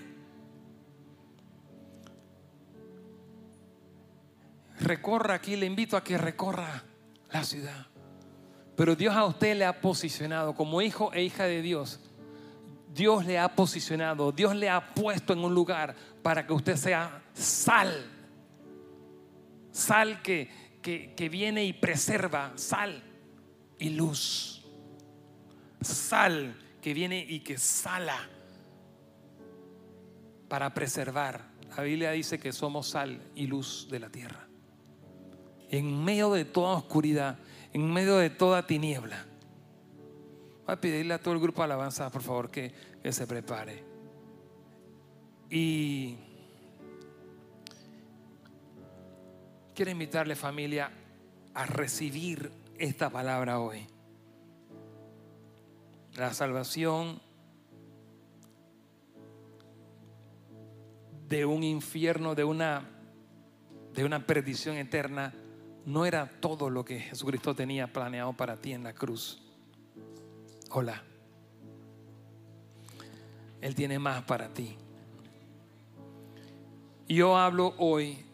Recorra aquí, le invito a que recorra la ciudad. Pero Dios a usted le ha posicionado como hijo e hija de Dios Dios le ha posicionado, Dios le ha puesto en un lugar para que usted sea sal. Sal que, que, viene y preserva, sal y luz. Sal que viene y que sala para preservar La Biblia dice que somos sal y luz de la tierra. En medio de toda oscuridad, en medio de toda tiniebla. Voy a pedirle a todo el grupo de alabanza, por favor, que, que se prepare. Y quiero invitarle familia a recibir esta palabra hoy. La salvación de un infierno, de una, de una perdición eterna, no era todo lo que Jesucristo tenía planeado para ti en la cruz. Hola. Él tiene más para ti. Yo hablo hoy,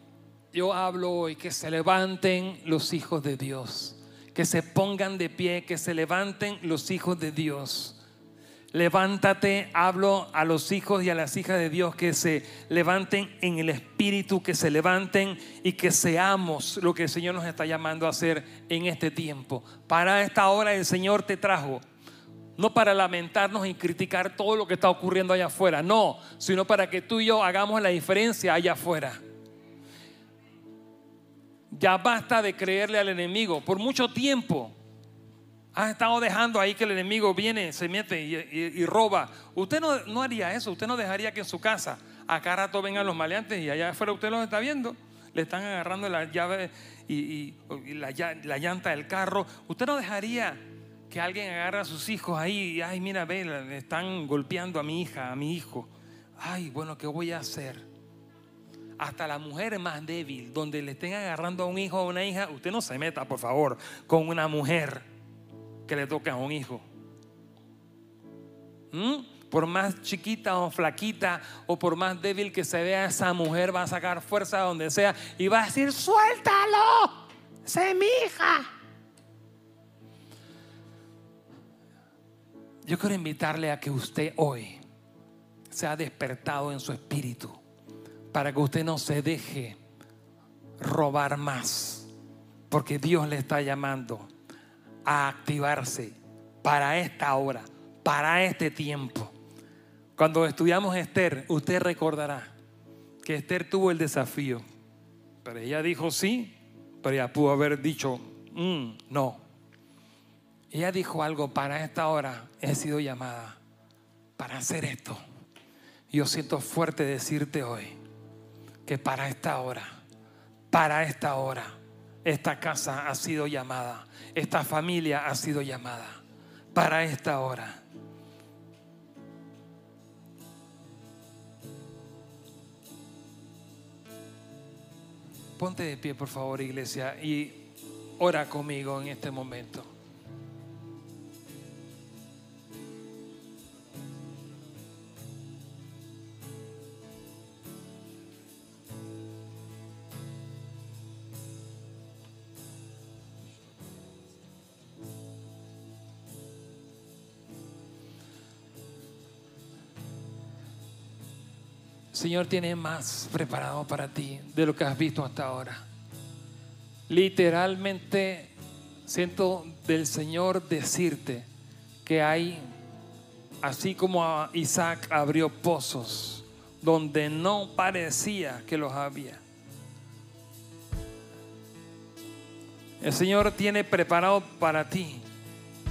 yo hablo hoy que se levanten los hijos de Dios, que se pongan de pie, que se levanten los hijos de Dios Levántate, hablo a los hijos y a las hijas de Dios que se levanten en el espíritu, que se levanten y que seamos lo que el Señor nos está llamando a hacer en este tiempo. Para esta hora el Señor te trajo, no para lamentarnos y criticar todo lo que está ocurriendo allá afuera, no, sino para que tú y yo hagamos la diferencia allá afuera. Ya basta de creerle al enemigo por mucho tiempo Has estado dejando ahí que el enemigo viene, se mete y, roba. Usted no, no, haría eso. Usted no dejaría que en su casa a cada rato vengan los maleantes y allá afuera usted los está viendo. Le están agarrando la llave y, la, llanta del carro. Usted no dejaría que alguien agarre a sus hijos ahí ay, mira, ve, le están golpeando a mi hija, a mi hijo. Ay, bueno, ¿qué voy a hacer? Hasta la mujer más débil, donde le estén agarrando a un hijo o a una hija, usted no se meta, por favor, con una mujer que le toca a un hijo. ¿Mm? Por más chiquita o flaquita o por más débil que se vea esa mujer, va a sacar fuerza donde sea y va a decir, suéltalo, sé mi hija. Yo quiero invitarle a que usted hoy sea despertado en su espíritu para que usted no se deje robar más, porque Dios le está llamando a activarse para esta hora, para este tiempo. Cuando estudiamos Esther, usted recordará que Esther tuvo el desafío, pero ella dijo sí, pero ella pudo haber dicho mm, no. Ella dijo algo, para esta hora he sido llamada para hacer esto. Yo siento fuerte decirte hoy que para esta hora, para esta hora, esta casa ha sido llamada esta familia ha sido llamada para esta hora. Ponte de pie, por favor, iglesia, y ora conmigo en este momento. Señor tiene más preparado para ti de lo que has visto hasta ahora. Literalmente siento del Señor decirte que hay, así como Isaac abrió pozos donde no parecía que los había. El Señor tiene preparado para ti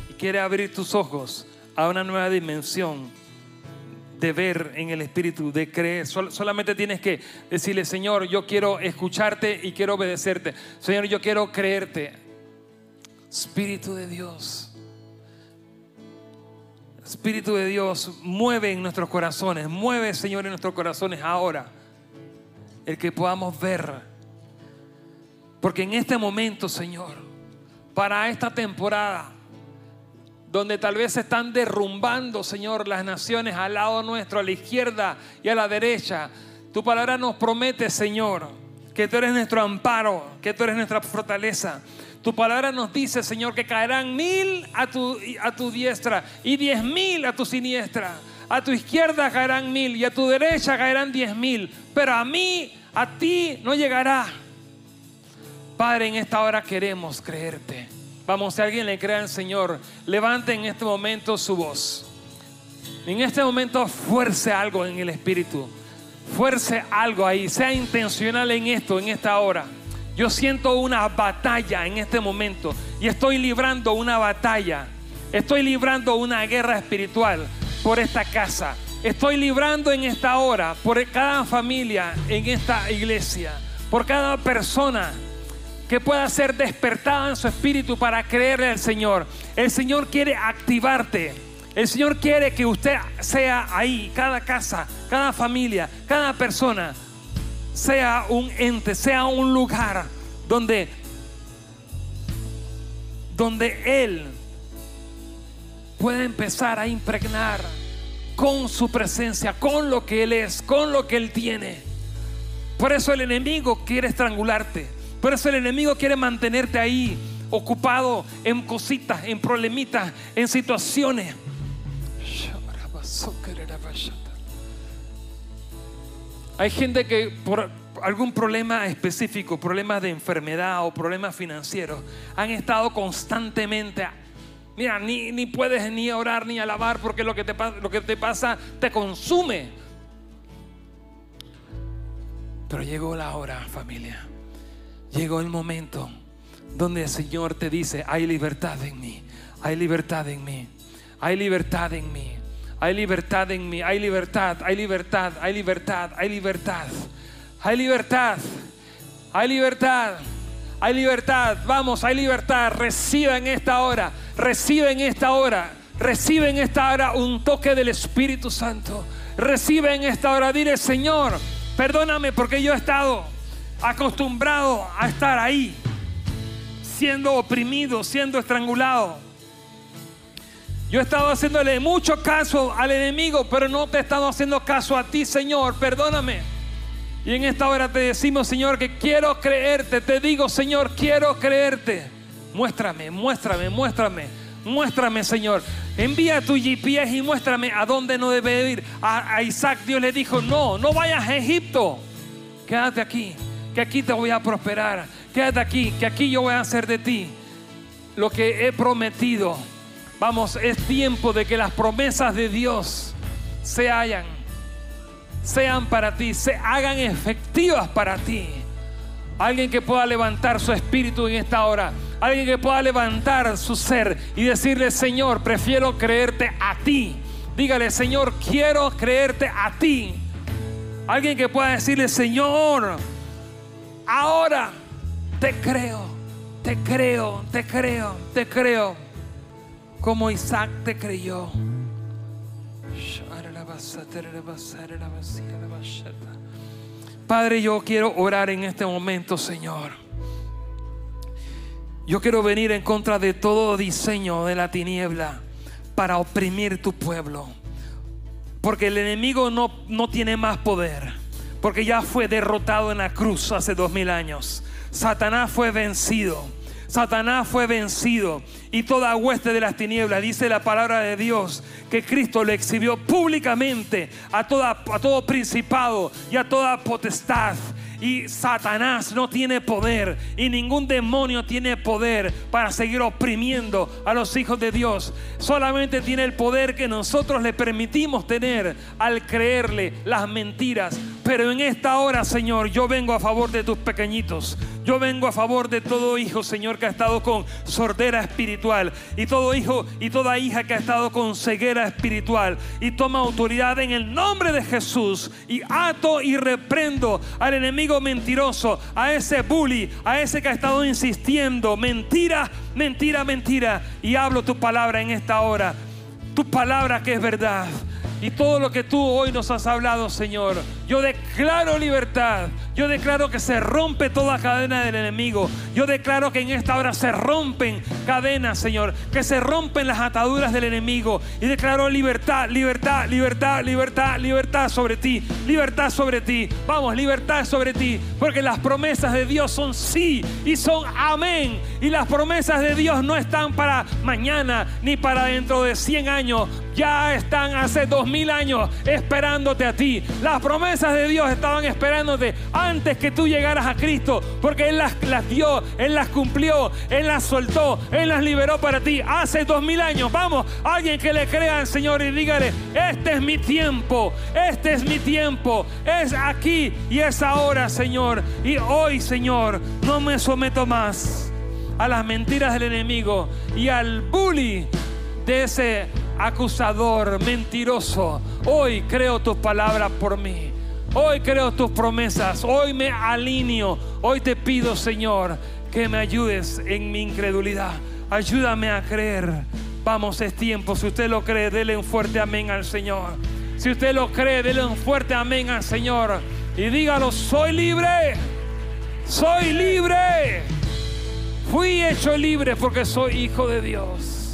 y quiere abrir tus ojos a una nueva dimensión de ver en el Espíritu, de creer. solamente tienes que decirle, Señor, yo quiero escucharte y quiero obedecerte. Señor, yo quiero creerte. Espíritu de Dios. Espíritu de Dios, mueve en nuestros corazones, mueve, Señor, en nuestros corazones ahora. El que podamos ver. Porque en este momento, Señor, para esta temporada, donde tal vez se están derrumbando, Señor, las naciones al lado nuestro, a la izquierda y a la derecha. Tu palabra nos promete, Señor, que tú eres nuestro amparo, que tú eres nuestra fortaleza. Tu palabra nos dice, Señor, que caerán mil a tu, a tu diestra y diez mil a tu siniestra. A tu izquierda caerán mil y a tu derecha caerán diez mil. Pero a mí, a ti no llegará. Padre, en esta hora queremos creerte. Vamos, si alguien le crea al Señor, levante en este momento su voz. En este momento fuerce algo en el Espíritu. fuerce algo ahí, sea intencional en esto, en esta hora. Yo siento una batalla en este momento y estoy librando una batalla. Estoy librando una guerra espiritual por esta casa. Estoy librando en esta hora por cada familia en esta iglesia, por cada persona que pueda ser despertada en su espíritu para creerle al Señor. El Señor quiere activarte. El Señor quiere que usted sea ahí, cada casa, cada familia, cada persona, sea un ente, sea un lugar donde, donde Él pueda empezar a impregnar con su presencia, con lo que Él es, con lo que Él tiene. Por eso el enemigo quiere estrangularte. Por eso el enemigo quiere mantenerte ahí, ocupado en cositas, en problemitas, en situaciones. Hay gente que por algún problema específico, problemas de enfermedad o problemas financieros, han estado constantemente Mira, ni, ni, puedes ni orar ni alabar porque lo que, te, lo que te pasa te consume. Pero llegó la hora, familia. Llegó el momento donde el Señor te dice, hay libertad en mí, hay libertad en mí, hay libertad en mí. Hay libertad en mí, hay libertad, hay libertad, hay libertad, hay libertad, hay libertad, hay libertad, hay libertad. Vamos, hay libertad. Reciba en esta hora, recibe en esta hora, recibe en esta hora un toque del Espíritu Santo. Recibe en esta hora, dile Señor, perdóname porque yo he estado acostumbrado a estar ahí, siendo oprimido, siendo estrangulado yo he estado haciéndole mucho caso al enemigo, pero no te he estado haciendo caso a ti, Señor. Perdóname. Y en esta hora te decimos, Señor, que quiero creerte. Te digo, Señor, quiero creerte. Muéstrame, muéstrame, muéstrame. Muéstrame, Señor. Envía tu GPS y muéstrame a dónde no debe ir. A, a Isaac Dios le dijo, no, no vayas a Egipto. Quédate aquí, que aquí te voy a prosperar. Quédate aquí, que aquí yo voy a hacer de ti lo que he prometido. Vamos, es tiempo de que las promesas de Dios se hayan, sean para ti, se hagan efectivas para ti. Alguien que pueda levantar su espíritu en esta hora. Alguien que pueda levantar su ser y decirle, Señor, prefiero creerte a ti. Dígale, Señor, quiero creerte a ti. Alguien que pueda decirle, Señor, ahora te creo, te creo, te creo, te creo como Isaac te creyó. Padre, yo quiero orar en este momento, Señor. Yo quiero venir en contra de todo diseño de la tiniebla para oprimir tu pueblo. Porque el enemigo no, no tiene más poder. Porque ya fue derrotado en la cruz hace dos mil años. Satanás fue vencido. Satanás fue vencido y toda hueste de las tinieblas, dice la palabra de Dios, que Cristo le exhibió públicamente a, toda, a todo principado y a toda potestad y Satanás no tiene poder y ningún demonio tiene poder para seguir oprimiendo a los hijos de Dios. Solamente tiene el poder que nosotros le permitimos tener al creerle las mentiras. Pero en esta hora, Señor, yo vengo a favor de tus pequeñitos. Yo vengo a favor de todo hijo, Señor, que ha estado con sordera espiritual. Y todo hijo y toda hija que ha estado con ceguera espiritual. Y toma autoridad en el nombre de Jesús. Y ato y reprendo al enemigo mentiroso, a ese bully, a ese que ha estado insistiendo, mentira, mentira, mentira. Y hablo tu palabra en esta hora, tu palabra que es verdad. Y todo lo que tú hoy nos has hablado, Señor, yo declaro libertad. Yo declaro que se rompe toda cadena del enemigo. Yo declaro que en esta hora se rompen cadenas, Señor. Que se rompen las ataduras del enemigo. Y declaro libertad, libertad, libertad, libertad, libertad sobre ti. Libertad sobre ti. Vamos, libertad sobre ti. Porque las promesas de Dios son sí y son amén. Y las promesas de Dios no están para mañana ni para dentro de 100 años ya están hace dos mil años esperándote a ti. Las promesas de Dios estaban esperándote antes que tú llegaras a Cristo, porque Él las, las dio, Él las cumplió, Él las soltó, Él las liberó para ti hace dos mil años. Vamos, alguien que le crea al Señor y dígale, este es mi tiempo, este es mi tiempo, es aquí y es ahora, Señor. Y hoy, Señor, no me someto más a las mentiras del enemigo y al bully de ese acusador mentiroso. Hoy creo tus palabras por mí. Hoy creo tus promesas. Hoy me alineo. Hoy te pido, Señor, que me ayudes en mi incredulidad. Ayúdame a creer. Vamos, es tiempo. Si usted lo cree, dele un fuerte amén al Señor. Si usted lo cree, dele un fuerte amén al Señor. Y dígalo, soy libre. Soy libre. Fui hecho libre porque soy hijo de Dios.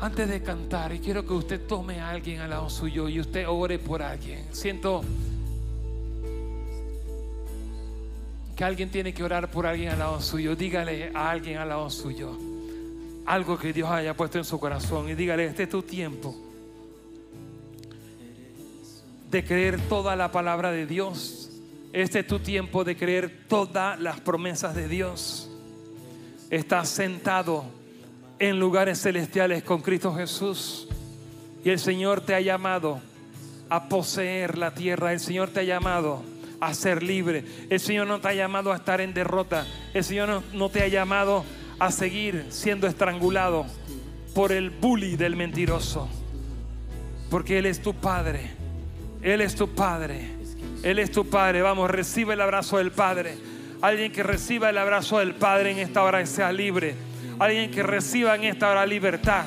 Antes de cantar, y quiero que usted tome a alguien al lado suyo y usted ore por alguien. Siento que alguien tiene que orar por alguien al lado suyo. Dígale a alguien al lado suyo algo que Dios haya puesto en su corazón y dígale, este es tu tiempo de creer toda la palabra de Dios. Este es tu tiempo de creer todas las promesas de Dios. Estás sentado en lugares celestiales con Cristo Jesús. Y el Señor te ha llamado a poseer la tierra. El Señor te ha llamado a ser libre. El Señor no te ha llamado a estar en derrota. El Señor no, te ha llamado a seguir siendo estrangulado por el bully del mentiroso. Porque Él es tu Padre. Él es tu Padre. Él es tu Padre. Vamos, recibe el abrazo del Padre. Alguien que reciba el abrazo del Padre en esta hora sea libre alguien que reciba en esta hora libertad.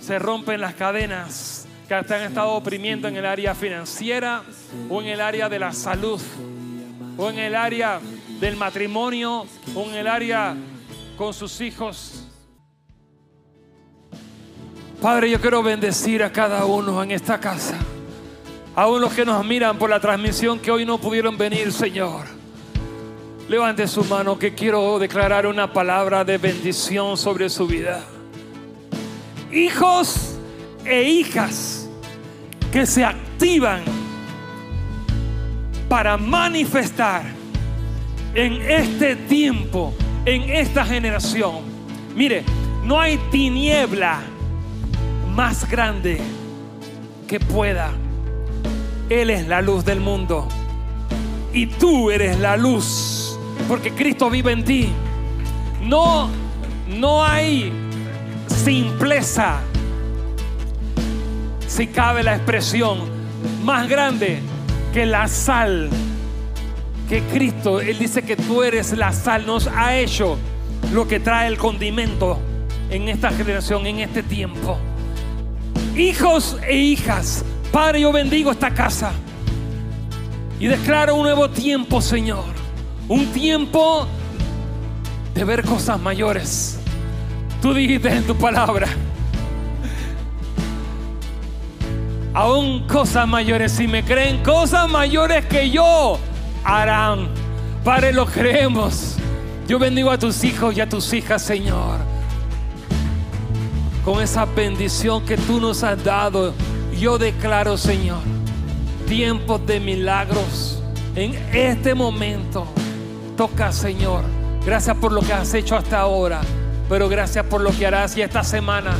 Se rompen las cadenas que te han estado oprimiendo en el área financiera o en el área de la salud o en el área del matrimonio o en el área con sus hijos. Padre, yo quiero bendecir a cada uno en esta casa. A unos que nos miran por la transmisión que hoy no pudieron venir, Señor. Levante su mano que quiero declarar una palabra de bendición sobre su vida. Hijos e hijas que se activan para manifestar en este tiempo, en esta generación. Mire, no hay tiniebla más grande que pueda. Él es la luz del mundo y tú eres la luz porque Cristo vive en ti. No, no hay simpleza, si cabe la expresión, más grande que la sal. Que Cristo, Él dice que tú eres la sal, nos ha hecho lo que trae el condimento en esta generación, en este tiempo. Hijos e hijas, Padre, yo bendigo esta casa y declaro un nuevo tiempo, Señor un tiempo de ver cosas mayores. Tú dijiste en tu palabra, aún cosas mayores, si me creen, cosas mayores que yo harán. Padre, lo creemos. Yo bendigo a tus hijos y a tus hijas, Señor. Con esa bendición que tú nos has dado, yo declaro, Señor, tiempos de milagros en este momento. Toca, Señor. Gracias por lo que has hecho hasta ahora, pero gracias por lo que harás y esta semana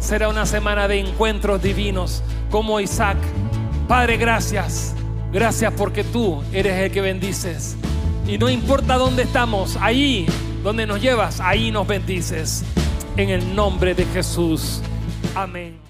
será una semana de encuentros divinos como Isaac. Padre, gracias. Gracias porque tú eres el que bendices. Y no importa dónde estamos, ahí donde nos llevas, ahí nos bendices. En el nombre de Jesús. Amén.